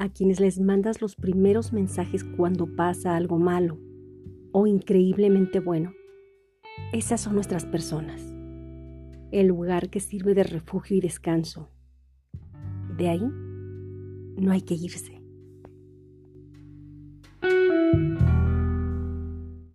a quienes les mandas los primeros mensajes cuando pasa algo malo o increíblemente bueno. Esas son nuestras personas, el lugar que sirve de refugio y descanso. De ahí no hay que irse.